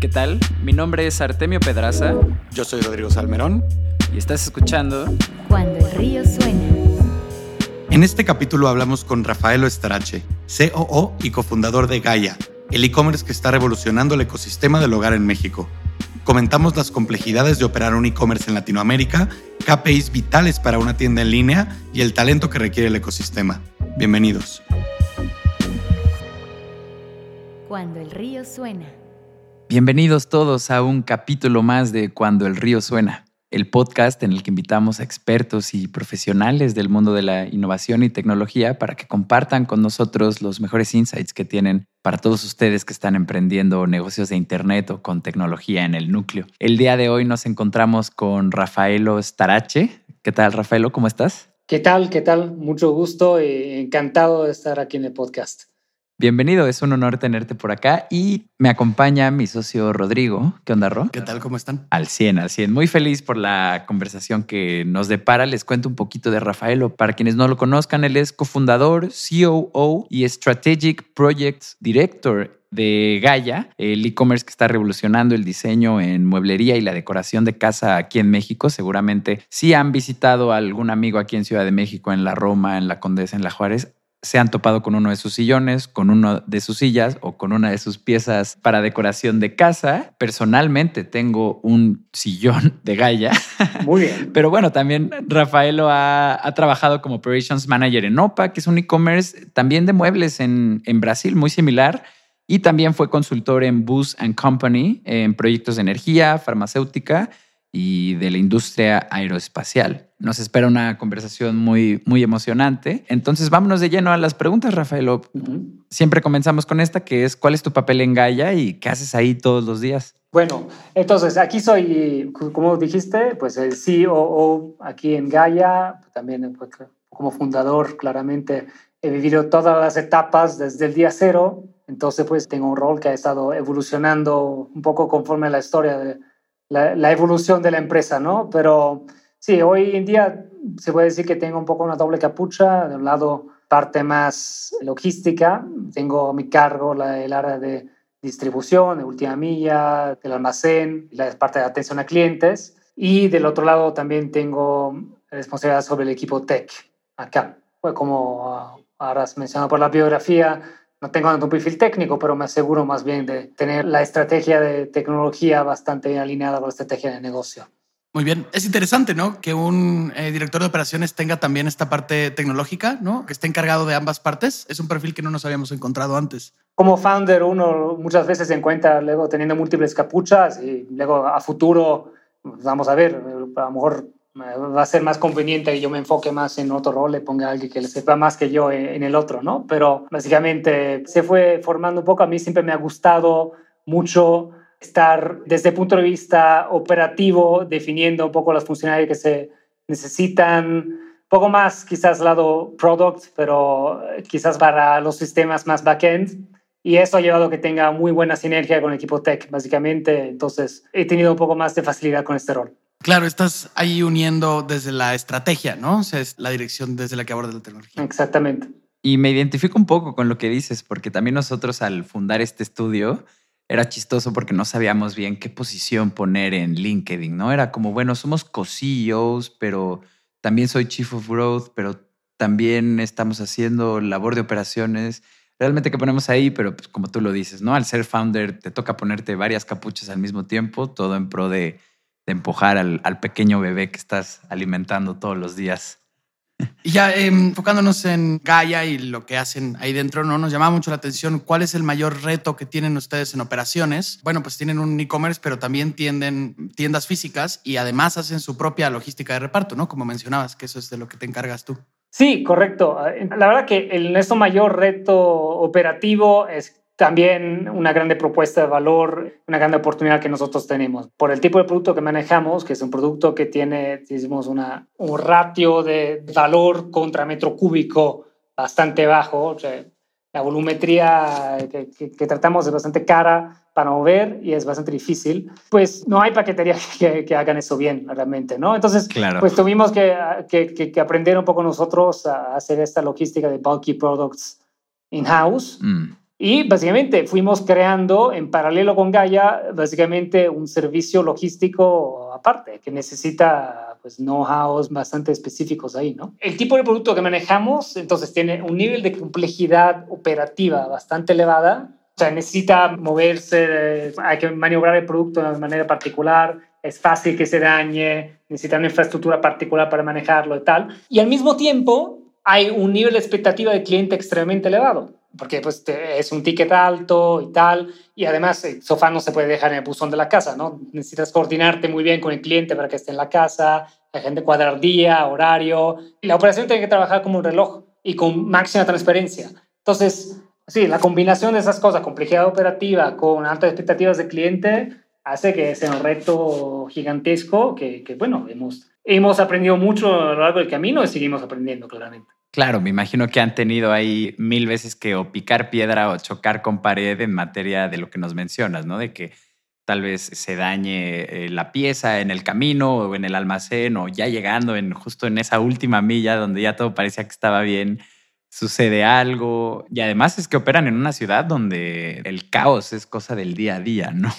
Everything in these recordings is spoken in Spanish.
¿Qué tal? Mi nombre es Artemio Pedraza. Yo soy Rodrigo Salmerón. Y estás escuchando Cuando el río suena. En este capítulo hablamos con Rafaelo Estarache, COO y cofundador de Gaia, el e-commerce que está revolucionando el ecosistema del hogar en México. Comentamos las complejidades de operar un e-commerce en Latinoamérica, KPIs vitales para una tienda en línea y el talento que requiere el ecosistema. Bienvenidos. Cuando el río suena. Bienvenidos todos a un capítulo más de Cuando el río suena, el podcast en el que invitamos a expertos y profesionales del mundo de la innovación y tecnología para que compartan con nosotros los mejores insights que tienen para todos ustedes que están emprendiendo negocios de Internet o con tecnología en el núcleo. El día de hoy nos encontramos con Rafaelo Starache. ¿Qué tal, Rafaelo? ¿Cómo estás? ¿Qué tal? ¿Qué tal? Mucho gusto y encantado de estar aquí en el podcast. Bienvenido, es un honor tenerte por acá y me acompaña mi socio Rodrigo. ¿Qué onda, Ro? ¿Qué tal? ¿Cómo están? Al 100, al 100. Muy feliz por la conversación que nos depara. Les cuento un poquito de Rafaelo. Para quienes no lo conozcan, él es cofundador, COO y Strategic Projects Director de Gaia, el e-commerce que está revolucionando el diseño en mueblería y la decoración de casa aquí en México. Seguramente si han visitado a algún amigo aquí en Ciudad de México, en la Roma, en la Condesa, en la Juárez, se han topado con uno de sus sillones, con uno de sus sillas o con una de sus piezas para decoración de casa. Personalmente tengo un sillón de Gaia. Muy bien. Pero bueno, también Rafaelo ha, ha, trabajado como Operations Manager en OPA, que es un e-commerce también de muebles en, en Brasil, muy similar. Y también fue consultor en Booz Company en proyectos de energía, farmacéutica y de la industria aeroespacial. Nos espera una conversación muy, muy emocionante. Entonces, vámonos de lleno a las preguntas, Rafael. Uh -huh. Siempre comenzamos con esta, que es ¿cuál es tu papel en Gaia y qué haces ahí todos los días? Bueno, entonces aquí soy, como dijiste, pues el COO aquí en Gaia, también pues, como fundador, claramente he vivido todas las etapas desde el día cero, entonces pues tengo un rol que ha estado evolucionando un poco conforme a la historia de la, la, evolución de la empresa, ¿no? Pero sí, hoy en día se puede decir que tengo un poco una doble capucha. De un lado, parte más logística. Tengo a mi cargo la, el área de distribución, de última milla, el almacén, la parte de atención a clientes. Y del otro lado también tengo responsabilidad sobre el equipo tech acá. Pues como ahora has mencionado por la biografía, no tengo un perfil técnico, pero me aseguro más bien de tener la estrategia de tecnología bastante bien alineada con la estrategia de negocio. Muy bien, es interesante, ¿no? Que un eh, director de operaciones tenga también esta parte tecnológica, ¿no? Que esté encargado de ambas partes. Es un perfil que no nos habíamos encontrado antes. Como founder, uno muchas veces se encuentra luego teniendo múltiples capuchas y luego a futuro, vamos a ver, a lo mejor va a ser más conveniente que yo me enfoque más en otro rol, le ponga a alguien que le sepa más que yo en el otro, ¿no? Pero básicamente se fue formando un poco. A mí siempre me ha gustado mucho estar desde el punto de vista operativo, definiendo un poco las funcionalidades que se necesitan, poco más quizás lado product, pero quizás para los sistemas más backend. Y eso ha llevado a que tenga muy buena sinergia con el equipo tech, básicamente. Entonces, he tenido un poco más de facilidad con este rol. Claro, estás ahí uniendo desde la estrategia, ¿no? O sea, es la dirección desde la que aborda la tecnología. Exactamente. Y me identifico un poco con lo que dices, porque también nosotros al fundar este estudio era chistoso porque no sabíamos bien qué posición poner en LinkedIn, ¿no? Era como, bueno, somos co-CEOs, pero también soy Chief of Growth, pero también estamos haciendo labor de operaciones. Realmente qué ponemos ahí, pero pues, como tú lo dices, ¿no? Al ser founder te toca ponerte varias capuchas al mismo tiempo, todo en pro de de empujar al, al, pequeño bebé que estás alimentando todos los días. Y ya eh, enfocándonos en Gaia y lo que hacen ahí dentro, ¿no? Nos llama mucho la atención cuál es el mayor reto que tienen ustedes en operaciones. Bueno, pues tienen un e-commerce, pero también tienden tiendas físicas y además hacen su propia logística de reparto, ¿no? Como mencionabas, que eso es de lo que te encargas tú. Sí, correcto. La verdad que el, nuestro mayor reto operativo es también una grande propuesta de valor, una grande oportunidad que nosotros tenemos. Por el tipo de producto que manejamos, que es un producto que tiene, decimos, una, un ratio de valor contra metro cúbico bastante bajo, o sea, la volumetría que, que, que, tratamos es bastante cara para mover y es bastante difícil, pues no hay paquetería que, que hagan eso bien realmente, ¿no? Entonces, claro. pues tuvimos que, que, aprender un poco nosotros a hacer esta logística de bulky products in-house. Mm Y básicamente fuimos creando en paralelo con Gaia, básicamente un servicio logístico aparte que necesita pues know-hows bastante específicos ahí, ¿no? El tipo de producto que manejamos entonces tiene un nivel de complejidad operativa bastante elevada, o sea, necesita moverse, hay que maniobrar el producto de manera particular, es fácil que se dañe, necesita una infraestructura particular para manejarlo y tal. Y al mismo tiempo hay un nivel de expectativa de cliente extremadamente elevado porque pues es un ticket alto y tal, y además el sofá no se puede dejar en el buzón de la casa, ¿no? Necesitas coordinarte muy bien con el cliente para que esté en la casa, la gente cuadrar día, horario, y la operación tiene que trabajar como un reloj y con máxima transparencia. Entonces, sí, la combinación de esas cosas, complejidad operativa con altas expectativas de cliente, hace que sea un reto gigantesco que, que bueno, hemos, hemos aprendido mucho a lo largo del camino y seguimos aprendiendo claramente. Claro, me imagino que han tenido ahí mil veces que o picar piedra o chocar con pared en materia de lo que nos mencionas, ¿no? De que tal vez se dañe eh, la pieza en el camino o en el almacén o ya llegando en justo en esa última milla donde ya todo parecía que estaba bien, sucede algo. Y además es que operan en una ciudad donde el caos es cosa del día a día, ¿no?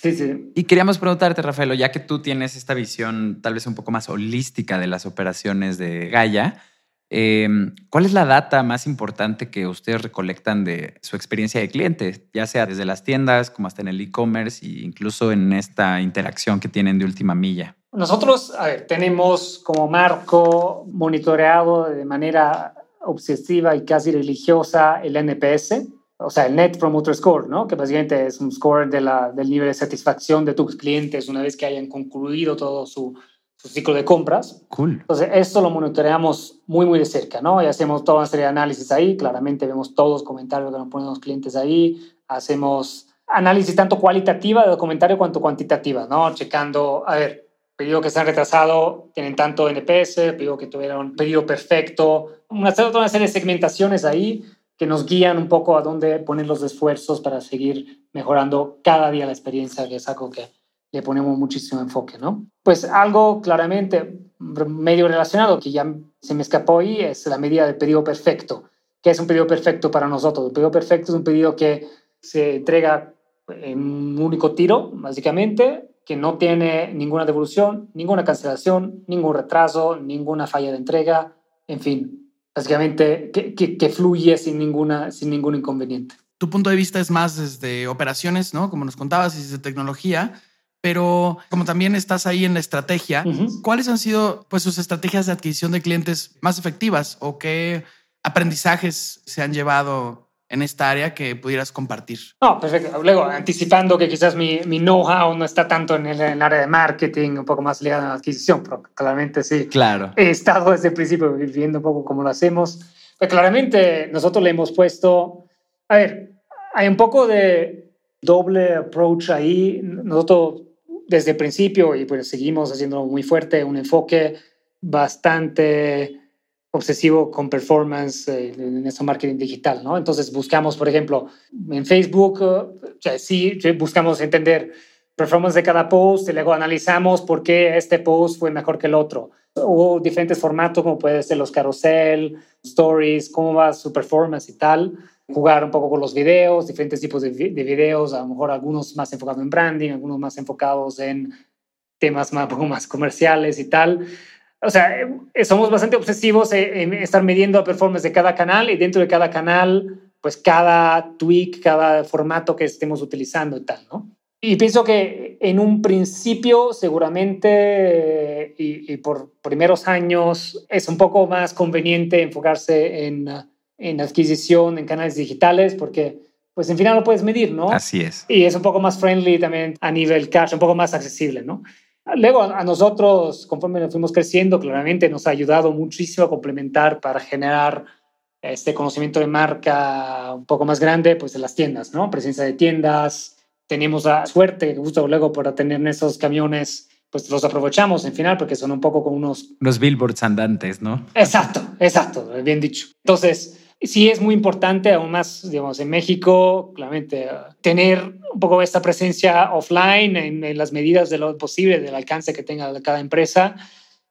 Sí, sí. Y queríamos preguntarte, Rafaelo, ya que tú tienes esta visión tal vez un poco más holística de las operaciones de Gaia, Em, ¿Cuál es la data más importante que ustedes recolectan de su experiencia de cliente, ya sea desde las tiendas como hasta en el e-commerce e incluso en esta interacción que tienen de última milla? Nosotros, a ver, tenemos como marco monitoreado de manera obsesiva y casi religiosa el NPS, o sea, el Net Promoter Score, ¿no? que básicamente es un score de la, del nivel de satisfacción de tus clientes una vez que hayan concluido todo su, su ciclo de compras. Cool. Entonces, esto lo monitoreamos muy, muy de cerca, ¿no? Y hacemos toda una serie de análisis ahí. Claramente vemos todos los comentarios que nos ponen los clientes ahí. Hacemos análisis tanto cualitativa de comentario cuanto cuantitativa, ¿no? Checando, a ver, pedido que se han retrasado, tienen tanto NPS, pedido que tuvieron pedido perfecto, una, toda una serie de segmentaciones ahí que nos guían un poco a dónde poner los esfuerzos para seguir mejorando cada día la experiencia, que es algo que le ponemos muchísimo enfoque, ¿no? Pues algo claramente medio relacionado que ya se me escapó ahí es la medida del pedido perfecto. ¿Qué es un pedido perfecto para nosotros? Un pedido perfecto es un pedido que se entrega en un único tiro, básicamente, que no tiene ninguna devolución, ninguna cancelación, ningún retraso, ninguna falla de entrega, en fin, básicamente que, que, que fluye sin, ninguna, sin ningún inconveniente. Tu punto de vista es más desde operaciones, ¿no? Como nos contabas, y desde tecnología pero como también estás ahí en la estrategia, ¿cuáles han sido pues sus estrategias de adquisición de clientes más efectivas o qué aprendizajes se han llevado en esta área que pudieras compartir? No, perfecto. Luego, anticipando que quizás mi, mi know-how no está tanto en el, área de marketing, un poco más ligado a la adquisición, pero claramente sí. Claro. He estado desde el principio viendo un poco cómo lo hacemos. Pero claramente nosotros le hemos puesto, a ver, hay un poco de doble approach ahí. Nosotros desde el principio y pues seguimos haciendo muy fuerte, un enfoque bastante obsesivo con performance eh, en ese marketing digital, ¿no? Entonces buscamos, por ejemplo, en Facebook, sea, sí buscamos entender performance de cada post y luego analizamos por qué este post fue mejor que el otro. O diferentes formatos como puede ser los carrusel, stories, cómo va su performance y tal jugar un poco con los videos, diferentes tipos de, videos, a lo mejor algunos más enfocados en branding, algunos más enfocados en temas más, más comerciales y tal. O sea, eh, somos bastante obsesivos en estar midiendo la performance de cada canal y dentro de cada canal, pues cada tweak, cada formato que estemos utilizando y tal, ¿no? Y pienso que en un principio, seguramente, y por primeros años, es un poco más conveniente enfocarse en en adquisición en canales digitales porque pues en final lo puedes medir, ¿no? Así es. Y es un poco más friendly también a nivel cash, un poco más accesible, ¿no? Luego a nosotros, conforme nos fuimos creciendo, claramente nos ha ayudado muchísimo a complementar para generar este conocimiento de marca un poco más grande, pues en las tiendas, ¿no? Presencia de tiendas. Tenemos la suerte, justo luego para tener esos camiones, pues los aprovechamos en final porque son un poco como unos... Los billboards andantes, ¿no? Exacto, exacto, bien dicho. Entonces, sí es muy importante, aún más, digamos, en México, claramente, tener un poco esta presencia offline en, las medidas de lo posible, del alcance que tenga cada empresa,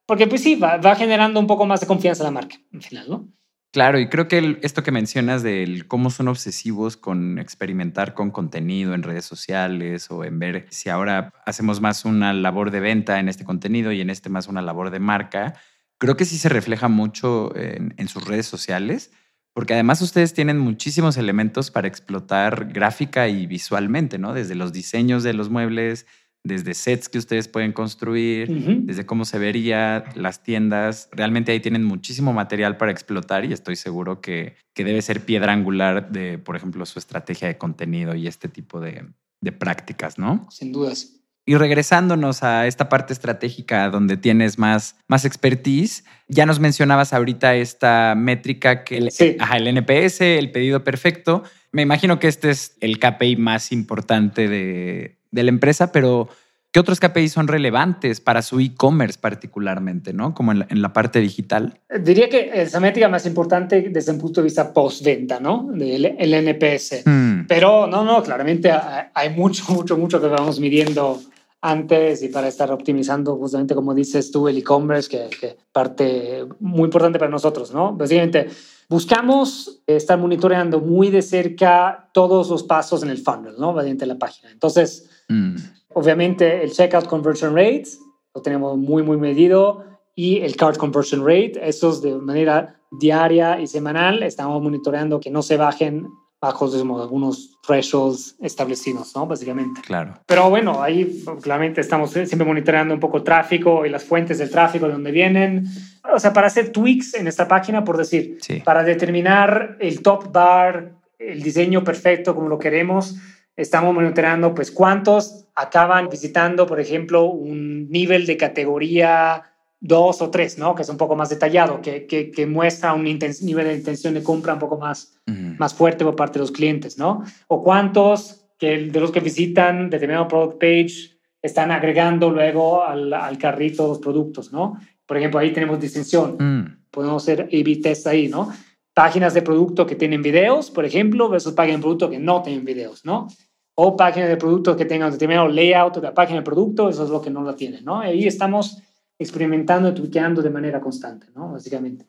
porque pues sí, va, generando un poco más de confianza la marca, en final, ¿no? Claro, y creo que esto que mencionas del cómo son obsesivos con experimentar con contenido en redes sociales o en ver si ahora hacemos más una labor de venta en este contenido y en este más una labor de marca, creo que sí se refleja mucho en sus redes sociales, porque además ustedes tienen muchísimos elementos para explotar gráfica y visualmente, ¿no? Desde los diseños de los muebles, desde sets que ustedes pueden construir, desde cómo se vería las tiendas. Realmente ahí tienen muchísimo material para explotar y estoy seguro que, que debe ser piedra angular de, por ejemplo, su estrategia de contenido y este tipo de, de prácticas, ¿no? Sin dudas. Y regresándonos a esta parte estratégica donde tienes más, más expertise, ya nos mencionabas ahorita esta métrica que el, Sí. ajá, el NPS, el pedido perfecto. Me imagino que este es el KPI más importante de, de la empresa, pero ¿qué otros KPI son relevantes para su e-commerce particularmente, ¿no? Como en la, en la parte digital. Diría que esa métrica más importante desde un punto de vista postventa, ¿no? Del el NPS. Hmm, Pero no, no, claramente hay mucho, mucho, mucho que vamos midiendo antes y para estar optimizando justamente como dices tú el e-commerce, que, que parte muy importante para nosotros, ¿no? Básicamente buscamos estar monitoreando muy de cerca todos los pasos en el funnel, ¿no? Mediante la página. Entonces, hmm. obviamente el checkout conversion rate lo tenemos muy, muy medido y el cart conversion rate, esos de manera diaria y semanal estamos monitoreando que no se bajen bajo digamos, algunos thresholds establecidos, ¿no? Básicamente. Claro. Pero bueno, ahí claramente estamos siempre monitoreando un poco el tráfico y las fuentes del tráfico, de dónde vienen. O sea, para hacer tweaks en esta página, por decir, Sí. para determinar el top bar, el diseño perfecto como lo queremos, estamos monitoreando pues cuántos acaban visitando, por ejemplo, un nivel de categoría 2 o 3, ¿no? Que es un poco más detallado, que, que, que muestra un nivel de intención de compra un poco más, Hmm. más fuerte por parte de los clientes, ¿no? O cuántos que de los que visitan determinado product page están agregando luego al, al carrito los productos, ¿no? Por ejemplo, ahí tenemos distinción. Hmm. Podemos hacer A-B test ahí, ¿no? Páginas de producto que tienen videos, por ejemplo, versus páginas de producto que no tienen videos, ¿no? O páginas de producto que tengan determinado layout de la página de producto, eso es lo que no la tienen, ¿no? Ahí estamos experimentando y tweakeando de manera constante, ¿no? Básicamente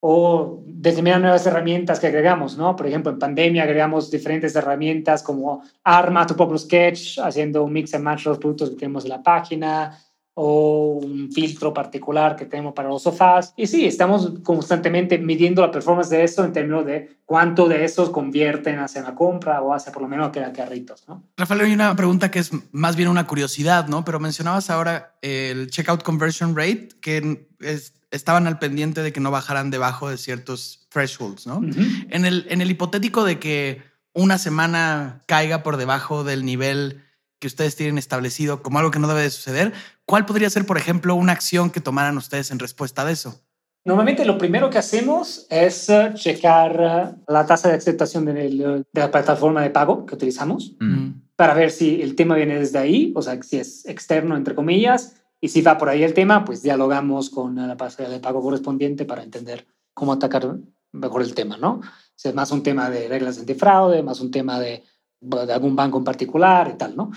o determinar nuevas herramientas que agregamos, ¿no? Por ejemplo, en pandemia agregamos diferentes herramientas como Arma, tu propio sketch, haciendo un mix and match los productos que tenemos en la página, o un filtro particular que tenemos para los sofás. Y sí, estamos constantemente midiendo la performance de eso en términos de cuánto de esos convierten hacia la compra o hacia por lo menos que carritos, ¿no? Rafael, hay una pregunta que es más bien una curiosidad, ¿no? Pero mencionabas ahora el checkout conversion rate, que es- estaban al pendiente de que no bajaran debajo de ciertos thresholds, ¿no? En el, en el hipotético de que una semana caiga por debajo del nivel que ustedes tienen establecido como algo que no debe de suceder, ¿cuál podría ser, por ejemplo, una acción que tomaran ustedes en respuesta de eso? Normalmente lo primero que hacemos es eh, checar eh, la tasa de aceptación del- de la plataforma de pago que utilizamos Hmm. para ver si el tema viene desde ahí, o sea, si es externo, entre comillas, y si va por ahí el tema, pues dialogamos con la pasarela de pago correspondiente para entender cómo atacar mejor el tema, ¿no? Si es más un tema de reglas antifraude, más un tema de, de algún banco en particular y tal, ¿no?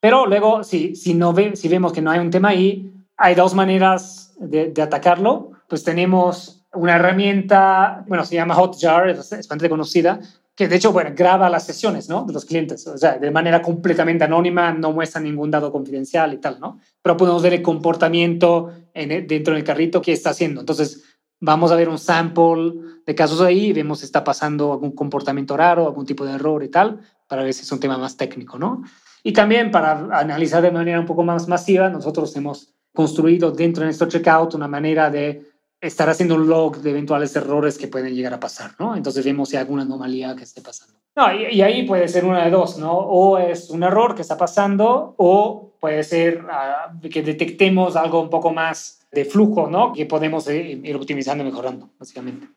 Pero luego, si, si, no ve, si vemos que no hay un tema ahí, hay dos maneras de, de atacarlo. Pues tenemos una herramienta, bueno, se llama Hotjar, es, bastante conocida, que de hecho, bueno, graba las sesiones, ¿no? De los clientes, o sea, de manera completamente anónima, no muestra ningún dato confidencial y tal, ¿no? Pero podemos ver el comportamiento en el- dentro del carrito que está haciendo. Entonces, vamos a ver un sample de casos ahí vemos si está pasando algún comportamiento raro, algún tipo de error y tal, para ver si es un tema más técnico, ¿no? Y también para analizar de manera un poco más masiva, nosotros hemos construido dentro de nuestro checkout una manera de estar haciendo un log de eventuales errores que pueden llegar a pasar, ¿no? Entonces vemos si hay alguna anomalía que esté pasando. No, y, y ahí puede ser una de dos, ¿no? O es un error que está pasando o puede ser ah, que detectemos algo un poco más de flujo, ¿no? Que podemos ir optimizando y mejorando, básicamente.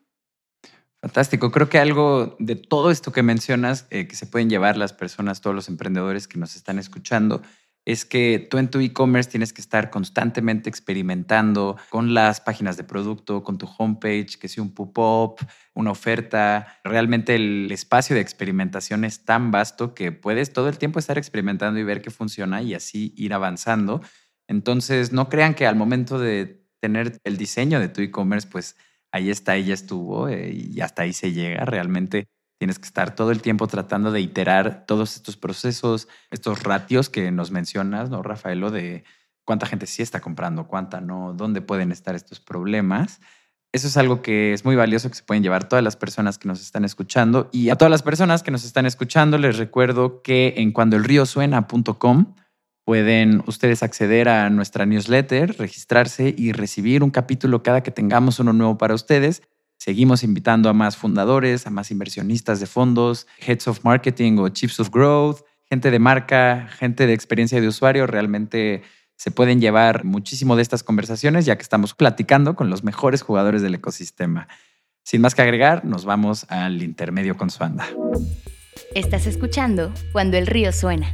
Fantástico. Creo que algo de todo esto que mencionas eh, que se pueden llevar las personas, todos los emprendedores que nos están escuchando, es que tú en tu e-commerce tienes que estar constantemente experimentando con las páginas de producto, con tu homepage, que sea un pop-up, una oferta. Realmente el espacio de experimentación es tan vasto que puedes todo el tiempo estar experimentando y ver qué funciona y así ir avanzando. Entonces, no crean que al momento de tener el diseño de tu e-commerce, pues ahí está, ella estuvo eh, y hasta ahí se llega. Realmente tienes que estar todo el tiempo tratando de iterar todos estos procesos, estos ratios que nos mencionas, ¿no, Rafaelo? De cuánta gente sí está comprando, cuánta no, dónde pueden estar estos problemas. Eso es algo que es muy valioso que se pueden llevar todas las personas que nos están escuchando. Y a todas las personas que nos están escuchando, les recuerdo que en cuandoelriosuena.com pueden ustedes acceder a nuestra newsletter, registrarse y recibir un capítulo cada que tengamos uno nuevo para ustedes. Seguimos invitando a más fundadores, a más inversionistas de fondos, heads of marketing o chiefs of growth, gente de marca, gente de experiencia de usuario. Realmente se pueden llevar muchísimo de estas conversaciones ya que estamos platicando con los mejores jugadores del ecosistema. Sin más que agregar, nos vamos al intermedio con Suanda. Estás escuchando Cuando el río suena,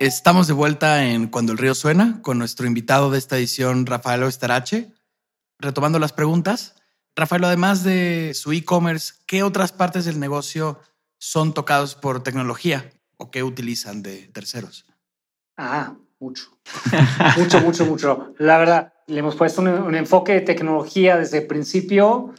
Estamos de vuelta en Cuando el río suena con nuestro invitado de esta edición, Rafael Estarache. Retomando las preguntas, Rafael, además de su e-commerce, ¿qué otras partes del negocio son tocados por tecnología o qué utilizan de terceros? Ah, mucho. mucho, mucho, mucho. La verdad, le hemos puesto un, enfoque de tecnología desde el principio,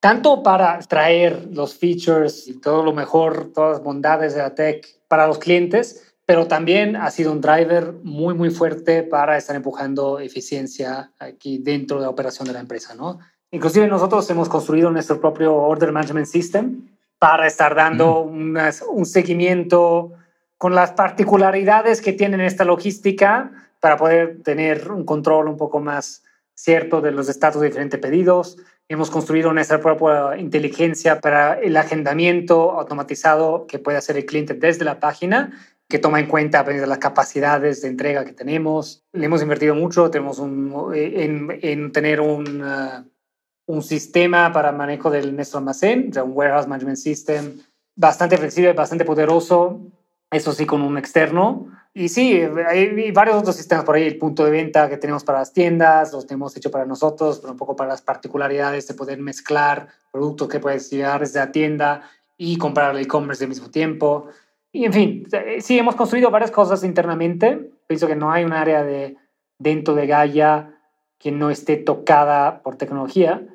tanto para traer los features y todo lo mejor, todas las bondades de la tech para los clientes, pero también ha sido un driver muy, muy fuerte para estar empujando eficiencia aquí dentro de la operación de la empresa, ¿no? Inclusive nosotros hemos construido nuestro propio Order Management System para estar dando mm. un seguimiento con las particularidades que tienen esta logística para poder tener un control un poco más cierto de los estatus de diferentes pedidos. Hemos construido nuestra propia inteligencia para el agendamiento automatizado que puede hacer el cliente desde la página, que toma en cuenta pues, las capacidades de entrega que tenemos. Le hemos invertido mucho tenemos un, en, en tener un un sistema para manejo del nuestro almacén, un warehouse management system bastante flexible, bastante poderoso, eso sí con un externo. Y sí, hay varios otros sistemas por ahí, el punto de venta que tenemos para las tiendas, los tenemos hecho para nosotros, pero un poco para las particularidades de poder mezclar productos que puedes llevar desde la tienda y comprar el e-commerce al mismo tiempo. Y en fin, sí, hemos construido varias cosas internamente. Pienso que no hay un área de, dentro de Gaia que no esté tocada por tecnología.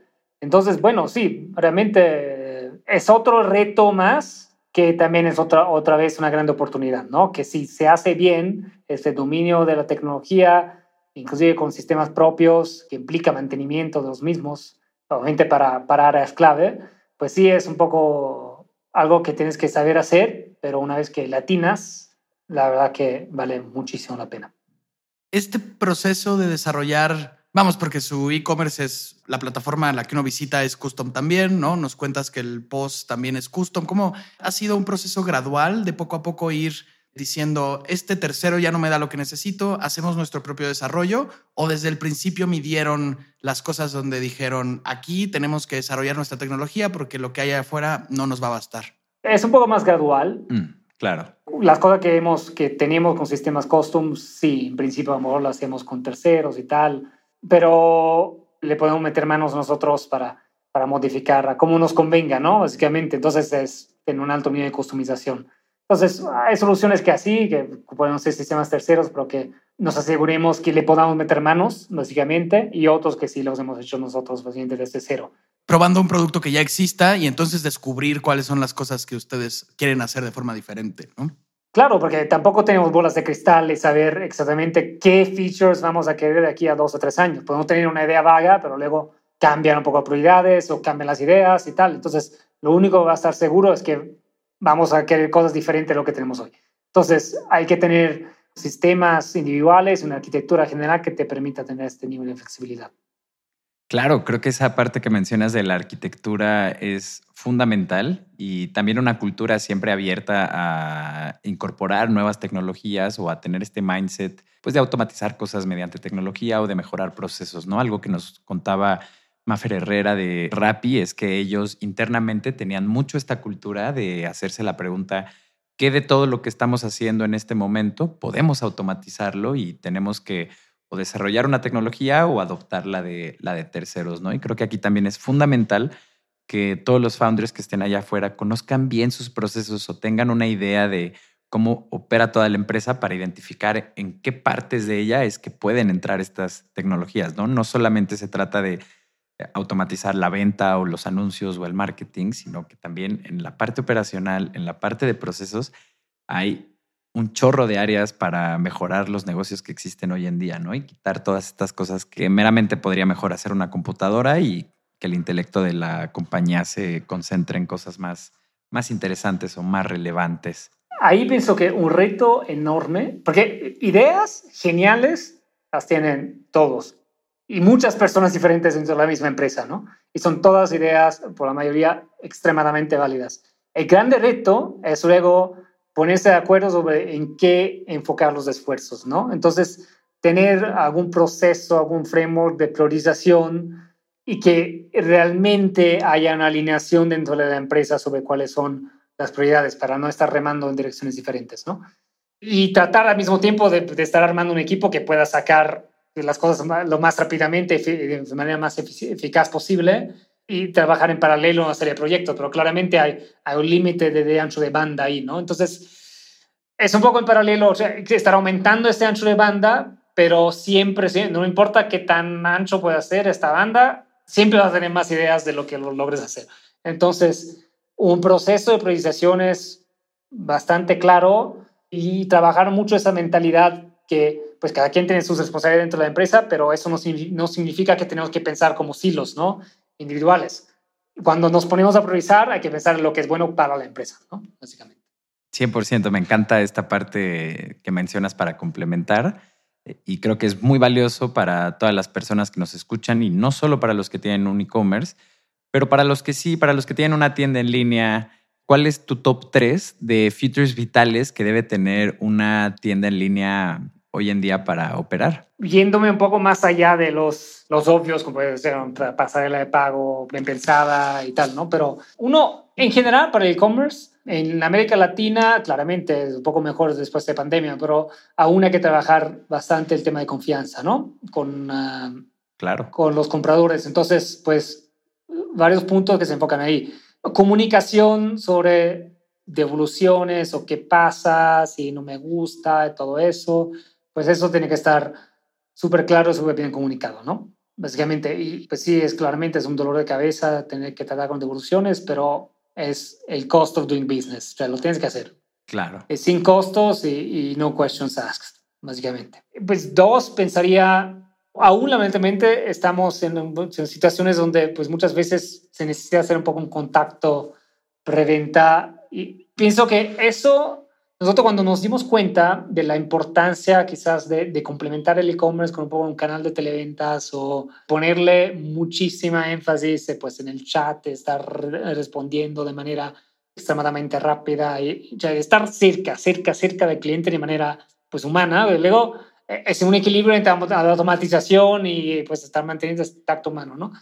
Entonces, bueno, sí, realmente es otro reto más que también es otra, otra vez una gran oportunidad, ¿no? Que si se hace bien este dominio de la tecnología, inclusive con sistemas propios que implica mantenimiento de los mismos, obviamente para, para áreas clave, pues sí es un poco algo que tienes que saber hacer, pero una vez que latinas, la verdad que vale muchísimo la pena. Este proceso de desarrollar Vamos, porque su e-commerce es la plataforma a la que uno visita es custom también, ¿no? Nos cuentas que el post también es custom. ¿Cómo ha sido un proceso gradual de poco a poco ir diciendo, este tercero ya no me da lo que necesito, hacemos nuestro propio desarrollo? ¿O desde el principio midieron las cosas donde dijeron, aquí tenemos que desarrollar nuestra tecnología porque lo que hay afuera no nos va a bastar? Es un poco más gradual. Mm, claro. Las cosas que, hemos, que teníamos con sistemas custom, sí, en principio a lo mejor las hacemos con terceros y tal pero le podemos meter manos nosotros para, para modificar a cómo nos convenga, ¿no? Básicamente, entonces es en un alto nivel de customización. Entonces, hay soluciones que así, que podemos ser sistemas terceros, pero que nos aseguremos que le podamos meter manos, básicamente, y otros que sí los hemos hecho nosotros, básicamente desde cero. Probando un producto que ya exista y entonces descubrir cuáles son las cosas que ustedes quieren hacer de forma diferente, ¿no? Claro, porque tampoco tenemos bolas de cristal y saber exactamente qué features vamos a querer de aquí a dos o tres años. Podemos tener una idea vaga, pero luego cambian un poco prioridades o cambian las ideas y tal. Entonces, lo único que va a estar seguro es que vamos a querer cosas diferentes de lo que tenemos hoy. Entonces, hay que tener sistemas individuales, una arquitectura general que te permita tener este nivel de flexibilidad. Claro, creo que esa parte que mencionas de la arquitectura es fundamental y también una cultura siempre abierta a incorporar nuevas tecnologías o a tener este mindset pues de automatizar cosas mediante tecnología o de mejorar procesos, ¿no? Algo que nos contaba Mafer Herrera de Rappi es que ellos internamente tenían mucho esta cultura de hacerse la pregunta, ¿qué de todo lo que estamos haciendo en este momento podemos automatizarlo y tenemos que o desarrollar una tecnología o adoptar la de, la de terceros, ¿no? Y creo que aquí también es fundamental que todos los founders que estén allá afuera conozcan bien sus procesos o tengan una idea de cómo opera toda la empresa para identificar en qué partes de ella es que pueden entrar estas tecnologías, ¿no? No solamente se trata de automatizar la venta o los anuncios o el marketing, sino que también en la parte operacional, en la parte de procesos, hay un chorro de áreas para mejorar los negocios que existen hoy en día, ¿no? Y quitar todas estas cosas que meramente podría mejor hacer una computadora y que el intelecto de la compañía se concentre en cosas más, más interesantes o más relevantes. Ahí pienso que un reto enorme, porque ideas geniales las tienen todos y muchas personas diferentes dentro de la misma empresa, ¿no? Y son todas ideas, por la mayoría, extremadamente válidas. El grande reto es luego ponerse de acuerdo sobre en qué enfocar los esfuerzos, ¿no? Entonces, tener algún proceso, algún framework de priorización y que realmente haya una alineación dentro de la empresa sobre cuáles son las prioridades para no estar remando en direcciones diferentes, ¿no? Y tratar al mismo tiempo de, estar armando un equipo que pueda sacar las cosas lo más rápidamente, de manera más eficaz posible y trabajar en paralelo una serie de proyectos, pero claramente hay, hay un límite de, ancho de banda ahí, ¿no? Entonces, es un poco en paralelo, o sea, estar aumentando este ancho de banda, pero siempre, no importa qué tan ancho pueda ser esta banda, siempre vas a tener más ideas de lo que lo logres hacer. Entonces, un proceso de priorización es bastante claro y trabajar mucho esa mentalidad que pues cada quien tiene sus responsabilidades dentro de la empresa, pero eso no, no significa que tenemos que pensar como silos, ¿no? individuales. Cuando nos ponemos a priorizar, hay que pensar en lo que es bueno para la empresa, ¿no? Básicamente. 100%, me encanta esta parte que mencionas para complementar eh, y creo que es muy valioso para todas las personas que nos escuchan y no solo para los que tienen un e-commerce, pero para los que sí, para los que tienen una tienda en línea, ¿cuál es tu top 3 de features vitales que debe tener una tienda en línea hoy en día para operar. Yéndome un poco más allá de los, los obvios, como puede ser pasarela de pago bien pensada y tal, ¿no? Pero uno, en general, para el e-commerce, en América Latina, claramente es un poco mejor después de pandemia, pero aún hay que trabajar bastante el tema de confianza, ¿no? Con, ah, claro. con los compradores. Entonces, pues, varios puntos que se enfocan ahí. Comunicación sobre devoluciones o qué pasa si no me gusta, todo eso pues eso tiene que estar súper claro, súper bien comunicado, ¿no? Básicamente, y pues sí, es claramente es un dolor de cabeza tener que tratar con devoluciones, pero es el cost of doing business, o sea, lo tienes que hacer. Claro. Es sin costos y, no questions asked, básicamente. Pues dos, pensaría, aún lamentablemente estamos en, en, situaciones donde pues muchas veces se necesita hacer un poco un contacto preventa y pienso que eso nosotros cuando nos dimos cuenta de la importancia quizás de, complementar el e-commerce con un poco un canal de televentas o ponerle muchísima énfasis eh, pues, en el chat, estar respondiendo de manera extremadamente rápida y estar cerca, cerca, cerca del cliente de manera pues humana. Luego eh, es un equilibrio entre la automatización y pues estar manteniendo este tacto humano, ¿no?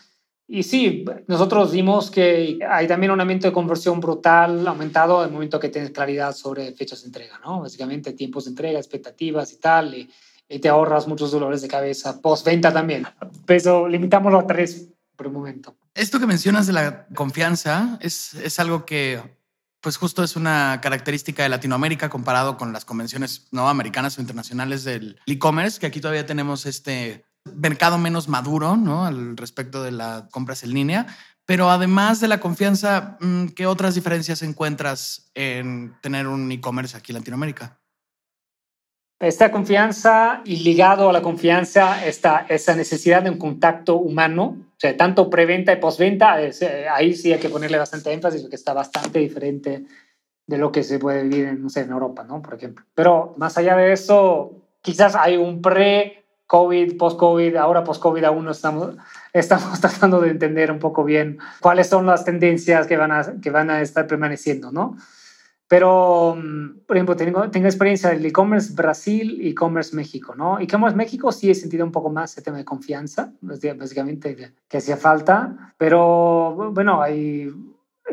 Y sí, nosotros vimos que hay también un aumento de conversión brutal, aumentado el momento que tienes claridad sobre fechas de entrega, ¿no? Básicamente tiempos de entrega, expectativas y tal, y, te ahorras muchos dolores de cabeza post-venta también. Pero limitámoslo a tres por el momento. Esto que mencionas de la confianza es, es algo que pues justo es una característica de Latinoamérica comparado con las convenciones no americanas o internacionales del e-commerce, que aquí todavía tenemos este mercado menos maduro, ¿no? Al respecto de las compras en línea. Pero además de la confianza, mm, ¿qué otras diferencias encuentras en tener un e-commerce aquí en Latinoamérica? Esta confianza y ligado a la confianza está esa necesidad de un contacto humano, o sea, tanto preventa y postventa, eh, ahí sí hay que ponerle bastante énfasis porque está bastante diferente de lo que se puede vivir no sé, en Europa, ¿no? Por ejemplo. Pero más allá de eso, quizás hay un pre COVID, post-COVID, ahora post-COVID aún estamos, estamos tratando de entender un poco bien cuáles son las tendencias que van a, que van a estar permaneciendo, ¿no? Pero, mm, por ejemplo, tengo, tengo experiencia del e-commerce Brasil y e-commerce México, ¿no? E-commerce México sí he sentido un poco más el tema de confianza, básicamente que, hacía falta, pero bueno, hay,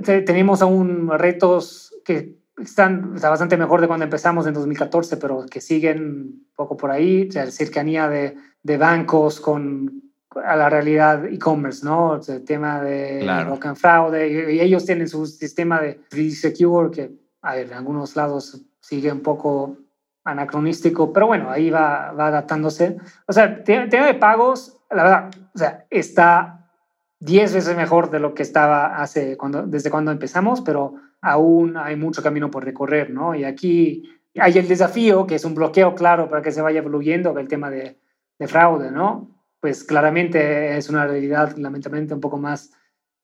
tenemos aún retos que están bastante mejor de cuando empezamos en 2014, pero que siguen un poco por ahí, o sea, la cercanía de, de bancos con a la realidad e-commerce, ¿no? el tema de claro. fraude, y, ellos tienen su sistema de Secure que a ver, en algunos lados sigue un poco anacronístico, pero bueno, ahí va, va adaptándose. O sea, el tema de pagos, la verdad, o sea, está 10 veces mejor de lo que estaba hace cuando, desde cuando empezamos, pero aún hay mucho camino por recorrer, ¿no? Y aquí hay el desafío, que es un bloqueo claro para que se vaya evoluyendo, el tema de, de fraude, ¿no? Pues claramente es una realidad lamentablemente un poco más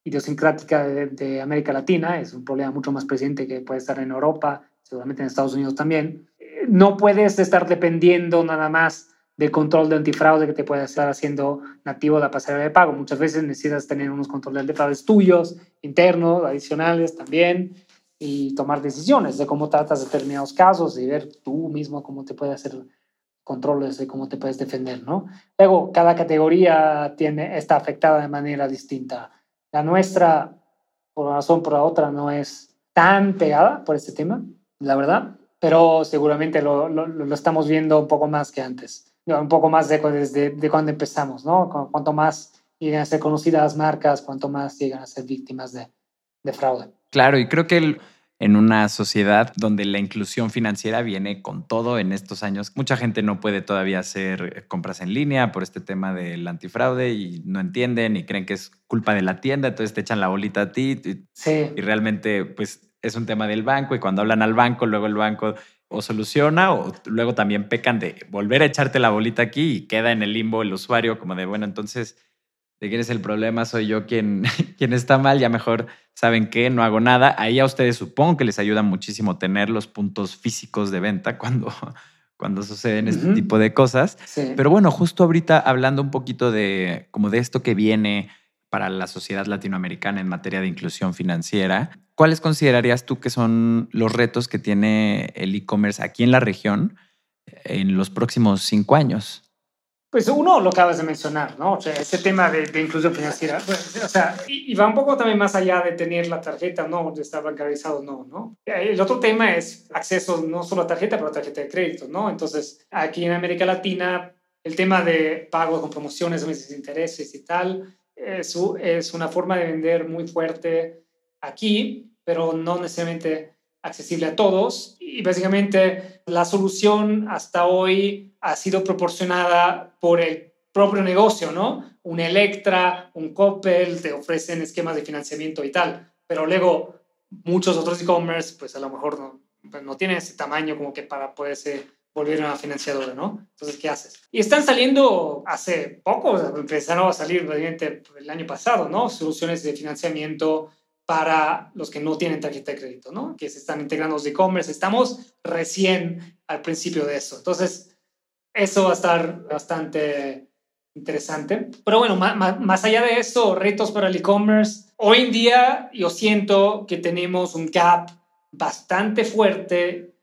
idiosincrática de, América Latina, es un problema mucho más presente que puede estar en Europa, seguramente en Estados Unidos también. No puedes estar dependiendo nada más del control de antifraude que te puede estar haciendo nativo la pasarela de pago. Muchas veces necesitas tener unos controles de antifraude tuyos, internos, adicionales también, y tomar decisiones de cómo tratas determinados casos y ver tú mismo cómo te puede hacer controles de cómo te puedes defender, ¿no? Luego, cada categoría tiene, está afectada de manera distinta. La nuestra, por una razón por la otra, no es tan pegada por este tema, la verdad, pero seguramente lo, lo, estamos viendo un poco más que antes, un poco más de, desde de cuando empezamos, ¿no? Cuanto más llegan a ser conocidas marcas, cuanto más llegan a ser víctimas de, de fraude. Claro, y creo que el, en una sociedad donde la inclusión financiera viene con todo en estos años. Mucha gente no puede todavía hacer compras en línea por este tema del antifraude y no entienden y creen que es culpa de la tienda, entonces te echan la bolita a ti y, sí. y realmente pues es un tema del banco y cuando hablan al banco, luego el banco o soluciona o luego también pecan de volver a echarte la bolita aquí y queda en el limbo el usuario como de, bueno, entonces de quién es el problema, soy yo quien, quien está mal, ya mejor saben que no hago nada. Ahí a ustedes supongo que les ayuda muchísimo tener los puntos físicos de venta cuando, cuando suceden este tipo de cosas. Pero bueno, justo ahorita hablando un poquito de como de esto que viene para la sociedad latinoamericana en materia de inclusión financiera, ¿cuáles considerarías tú que son los retos que tiene el e-commerce aquí en la región en los próximos cinco años? Pues uno lo acabas de mencionar, ¿no? O sea, ese tema de, inclusión financiera, pues, o sea, y, va un poco también más allá de tener la tarjeta, no, de estar bancarizado, no, ¿no? El otro tema es acceso no solo a tarjeta, pero a tarjeta de crédito, ¿no? Entonces, aquí en América Latina, el tema de pago con promociones, meses de intereses y tal, es, es una forma de vender muy fuerte aquí, pero no necesariamente accesible a todos y básicamente la solución hasta hoy ha sido proporcionada por el propio negocio, ¿no? Un Electra, un Coppel te ofrecen esquemas de financiamiento y tal, pero luego muchos otros e-commerce pues a lo mejor no, pues, no tienen ese tamaño como que para poderse volver una financiadora, ¿no? Entonces, ¿qué haces? Y están saliendo hace poco, empezaron a salir el año pasado, ¿no? Soluciones de financiamiento para los que no tienen tarjeta de crédito, ¿no? Que se están integrando los e-commerce. Estamos recién al principio de eso. Entonces, eso va a estar bastante interesante. Pero bueno, más allá de eso, retos para el e-commerce. Hoy en día yo siento que tenemos un gap bastante fuerte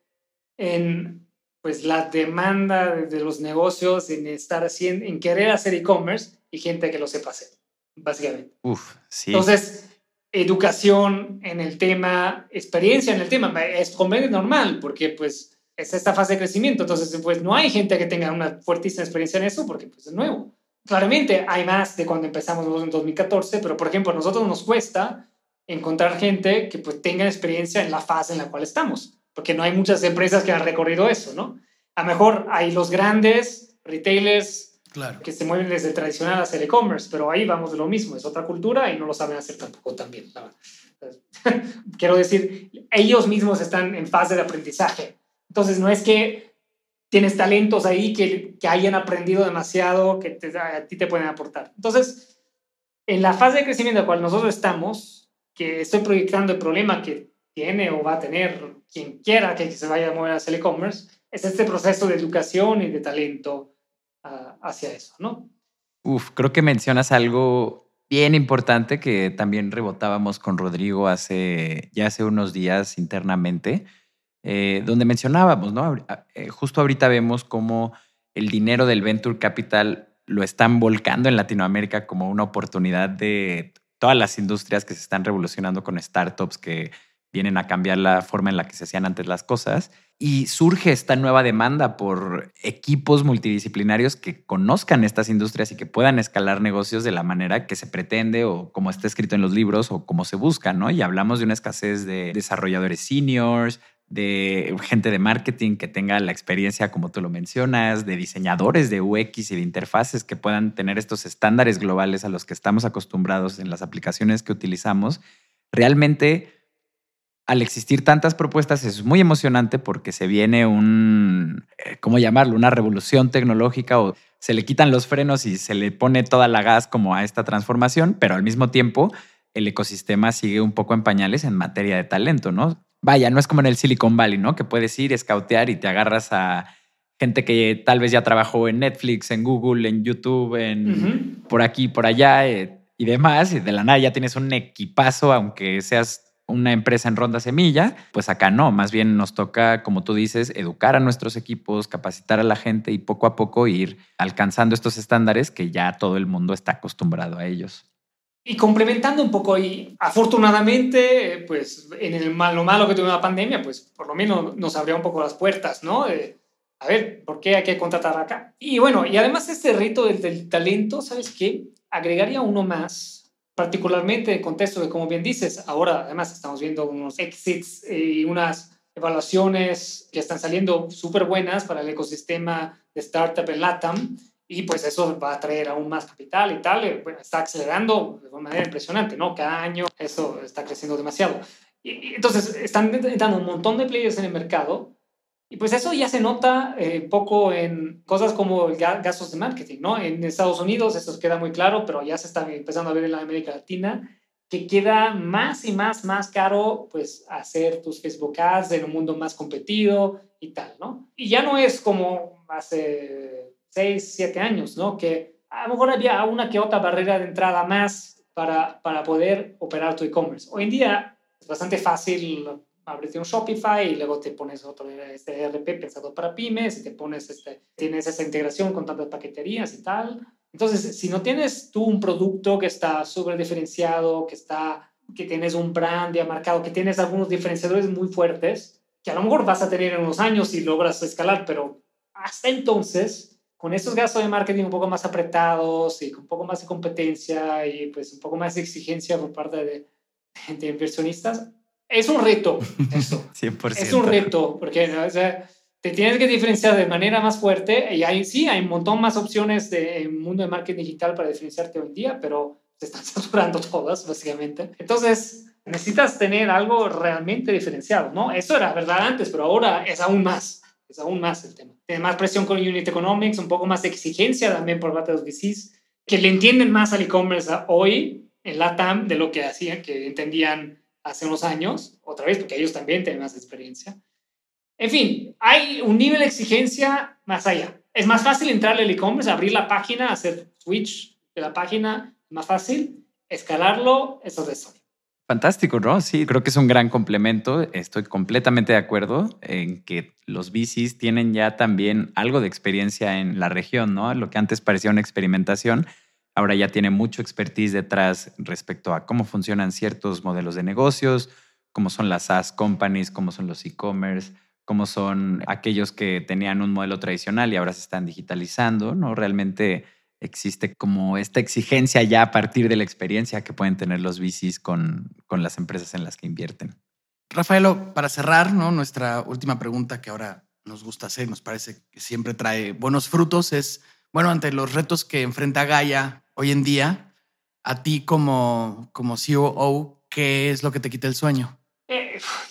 en pues la demanda de los negocios en estar haciendo, en querer hacer e-commerce y gente que lo sepa hacer, básicamente. Uf, sí. Entonces, educación en el tema, experiencia en el tema, es completamente normal porque pues es esta fase de crecimiento, entonces pues no hay gente que tenga una fuertísima experiencia en eso porque pues es nuevo. Claramente hay más de cuando empezamos en 2014, pero por ejemplo a nosotros nos cuesta encontrar gente que pues tenga experiencia en la fase en la cual estamos, porque no hay muchas empresas que han recorrido eso, ¿no? A lo mejor hay los grandes retailers Claro. que se mueven desde tradicional hacia el e-commerce, pero ahí vamos de lo mismo, es otra cultura y no lo saben hacer tampoco también. Quiero decir, ellos mismos están en fase de aprendizaje. Entonces, no es que tienes talentos ahí que, que hayan aprendido demasiado, que a ti te pueden aportar. Entonces, en la fase de crecimiento en la cual nosotros estamos, que estoy proyectando el problema que tiene o va a tener quien quiera que se vaya a mover hacia el e-commerce, es este proceso de educación y de talento hacia eso, ¿no? Uf, creo que mencionas algo bien importante que también rebotábamos con Rodrigo hace ya hace unos días internamente, eh, donde mencionábamos, ¿no? Eh, justo ahorita vemos cómo el dinero del Venture Capital lo están volcando en Latinoamérica como una oportunidad de todas las industrias que se están revolucionando con startups que vienen a cambiar la forma en la que se hacían antes las cosas. Y surge esta nueva demanda por equipos multidisciplinarios que conozcan estas industrias y que puedan escalar negocios de la manera que se pretende o como está escrito en los libros o como se busca, ¿no? Y hablamos de una escasez de desarrolladores seniors, de gente de marketing que tenga la experiencia, como tú lo mencionas, de diseñadores de UX y de interfaces que puedan tener estos estándares globales a los que estamos acostumbrados en las aplicaciones que utilizamos. Realmente, al existir tantas propuestas, es muy emocionante porque se viene un, eh, ¿cómo llamarlo? Una revolución tecnológica o se le quitan los frenos y se le pone toda la gas como a esta transformación, pero al mismo tiempo el ecosistema sigue un poco en pañales en materia de talento, ¿no? vaya, no es como en el Silicon Valley, ¿no? Que puedes ir, escautear y te agarras a gente que tal vez ya trabajó en Netflix, en Google, en YouTube, en por aquí, por allá eh, y demás. Y de la nada ya tienes un equipazo, aunque seas una empresa en ronda semilla, pues acá no, más bien nos toca, como tú dices, educar a nuestros equipos, capacitar a la gente y poco a poco ir alcanzando estos estándares que ya todo el mundo está acostumbrado a ellos. Y complementando un poco, y afortunadamente, pues en el malo malo que tuvo la pandemia, pues por lo menos nos abrió un poco las puertas, ¿no? a ver, ¿por qué hay que contratar acá? Y bueno, y además este rito del, del talento, ¿sabes qué? Agregaría uno más, particularmente en contexto de, como bien dices, ahora además estamos viendo unos exits y unas evaluaciones que están saliendo súper buenas para el ecosistema de startup en LATAM y pues eso va a traer aún más capital y tal. Eh, está acelerando de una manera impresionante, ¿no? Cada año eso está creciendo demasiado. Y, entonces están entrando un montón de players en el mercado y pues eso ya se nota eh, poco en cosas como gastos de marketing, ¿no? En Estados Unidos eso queda muy claro, pero ya se está empezando a ver en la América Latina que queda más y más, más caro, pues, hacer tus Facebook Ads en un mundo más competido y tal, ¿no? Y ya no es como hace seis, siete años, ¿no? Que a lo mejor había una que otra barrera de entrada más para, para poder operar tu e-commerce. Hoy en día es bastante fácil abrirte un Shopify y luego te pones otro ERP pensado para pymes y te pones este, tienes esa integración con tantas paqueterías y tal. Entonces, si no tienes tú un producto que está súper diferenciado, que está que tienes un brand ya marcado, que tienes algunos diferenciadores muy fuertes, que a lo mejor vas a tener en unos años y logras escalar, pero hasta entonces con estos gastos de marketing un poco más apretados y con un poco más de competencia y pues un poco más de exigencia por parte de, de inversionistas, es un reto eso. 100%. Es un reto porque te tienes que diferenciar de manera más fuerte y hay, sí, hay un montón más opciones de, en el mundo de marketing digital para diferenciarte hoy en día, pero se están saturando todas, básicamente. Entonces, necesitas tener algo realmente diferenciado, ¿no? Eso era verdad antes, pero ahora es aún más es aún más el tema. Tiene más presión con Unit Economics, un poco más de exigencia también por parte de los VCs, que le entienden más al e-commerce hoy en LATAM de lo que hacían, que entendían hace unos años, otra vez, porque ellos también tienen más experiencia. En fin, hay un nivel de exigencia más allá. Es más fácil entrar al e-commerce, abrir la página, hacer switch de la página, más fácil, escalarlo, eso es eso. Fantástico, ¿no? Sí, creo que es un gran complemento. Estoy completamente de acuerdo en que los VCs tienen ya también algo de experiencia en la región, ¿no? Lo que antes parecía una experimentación, ahora ya tiene mucho expertise detrás respecto a cómo funcionan ciertos modelos de negocios, cómo son las SaaS companies, cómo son los e-commerce, cómo son aquellos que tenían un modelo tradicional y ahora se están digitalizando, ¿no? Realmente existe como esta exigencia ya a partir de la experiencia que pueden tener los VCs con, con las empresas en las que invierten. Rafaelo, para cerrar, ¿no? nuestra última pregunta que ahora nos gusta hacer, nos parece que siempre trae buenos frutos, es, bueno, ante los retos que enfrenta Gaia hoy en día, a ti como, como COO, ¿qué es lo que te quita el sueño?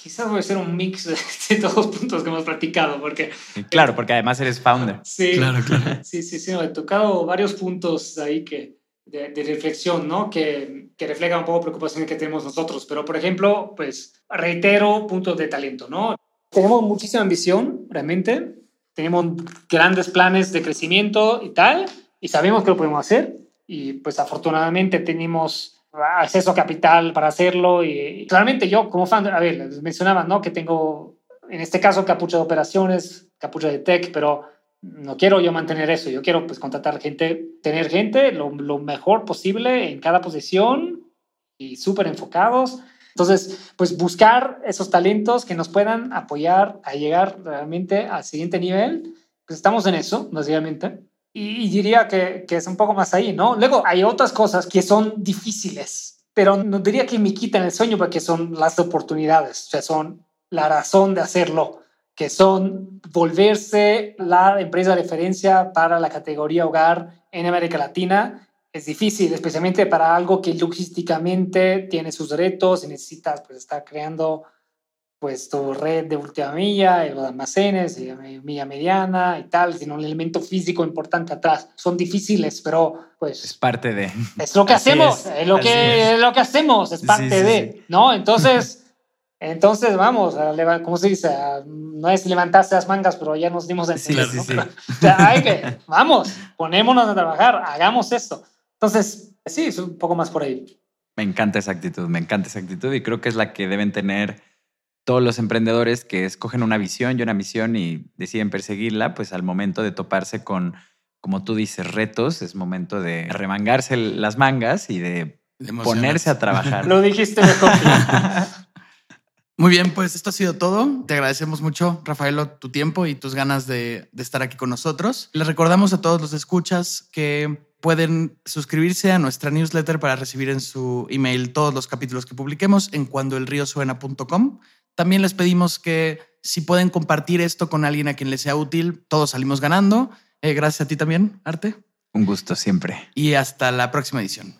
quizás voy a ser un mix de, todos los puntos que hemos practicado, porque... Claro, porque además eres founder. Sí, claro, claro. Sí, sí, sí, he tocado varios puntos ahí que, de, reflexión, ¿no? Que, que reflejan un poco preocupaciones que tenemos nosotros. Pero, por ejemplo, pues reitero puntos de talento, ¿no? Tenemos muchísima ambición, realmente. Tenemos grandes planes de crecimiento y tal, y sabemos que lo podemos hacer. Y pues afortunadamente tenemos acceso a capital para hacerlo y, claramente yo como fan, a ver, les mencionaba, ¿no? Que tengo en este caso capucha de operaciones, capucha de tech, pero no quiero yo mantener eso, yo quiero pues contratar gente, tener gente lo, lo mejor posible en cada posición y súper enfocados. Entonces, pues buscar esos talentos que nos puedan apoyar a llegar realmente al siguiente nivel, pues estamos en eso, básicamente. Y, y diría que, es un poco más ahí, ¿no? Luego hay otras cosas que son difíciles, pero no diría que me quitan el sueño porque son las oportunidades, o sea, son la razón de hacerlo que son volverse la empresa de referencia para la categoría hogar en América Latina. Es difícil, especialmente para algo que logísticamente tiene sus retos y necesitas pues, estar creando pues, tu red de última milla, los almacenes, y milla mediana y tal, tiene un elemento físico importante atrás. Son difíciles, pero pues... Es parte de... Es lo que hacemos, es, es, lo que, es. es. lo que hacemos, es parte sí, sí, de, sí. ¿no? Entonces... Entonces, vamos, ¿cómo se dice? No es levantarse las mangas, pero ya nos dimos a entender, sí, ¿no? O sea, hay que, vamos, ponémonos a trabajar, hagamos esto. Entonces, sí, es un poco más por ahí. Me encanta esa actitud, me encanta esa actitud y creo que es la que deben tener todos los emprendedores que escogen una visión y una misión y deciden perseguirla, pues al momento de toparse con, como tú dices, retos, es momento de remangarse las mangas y de, de ponerse a trabajar. Lo dijiste mejor. Muy bien, pues esto ha sido todo. Te agradecemos mucho, Rafaelo, tu tiempo y tus ganas de, de, estar aquí con nosotros. Les recordamos a todos los escuchas que pueden suscribirse a nuestra newsletter para recibir en su email todos los capítulos que publiquemos en cuandoelriosuena.com. También les pedimos que si pueden compartir esto con alguien a quien les sea útil, todos salimos ganando. Eh, gracias a ti también, Arte. Un gusto siempre. Y hasta la próxima edición.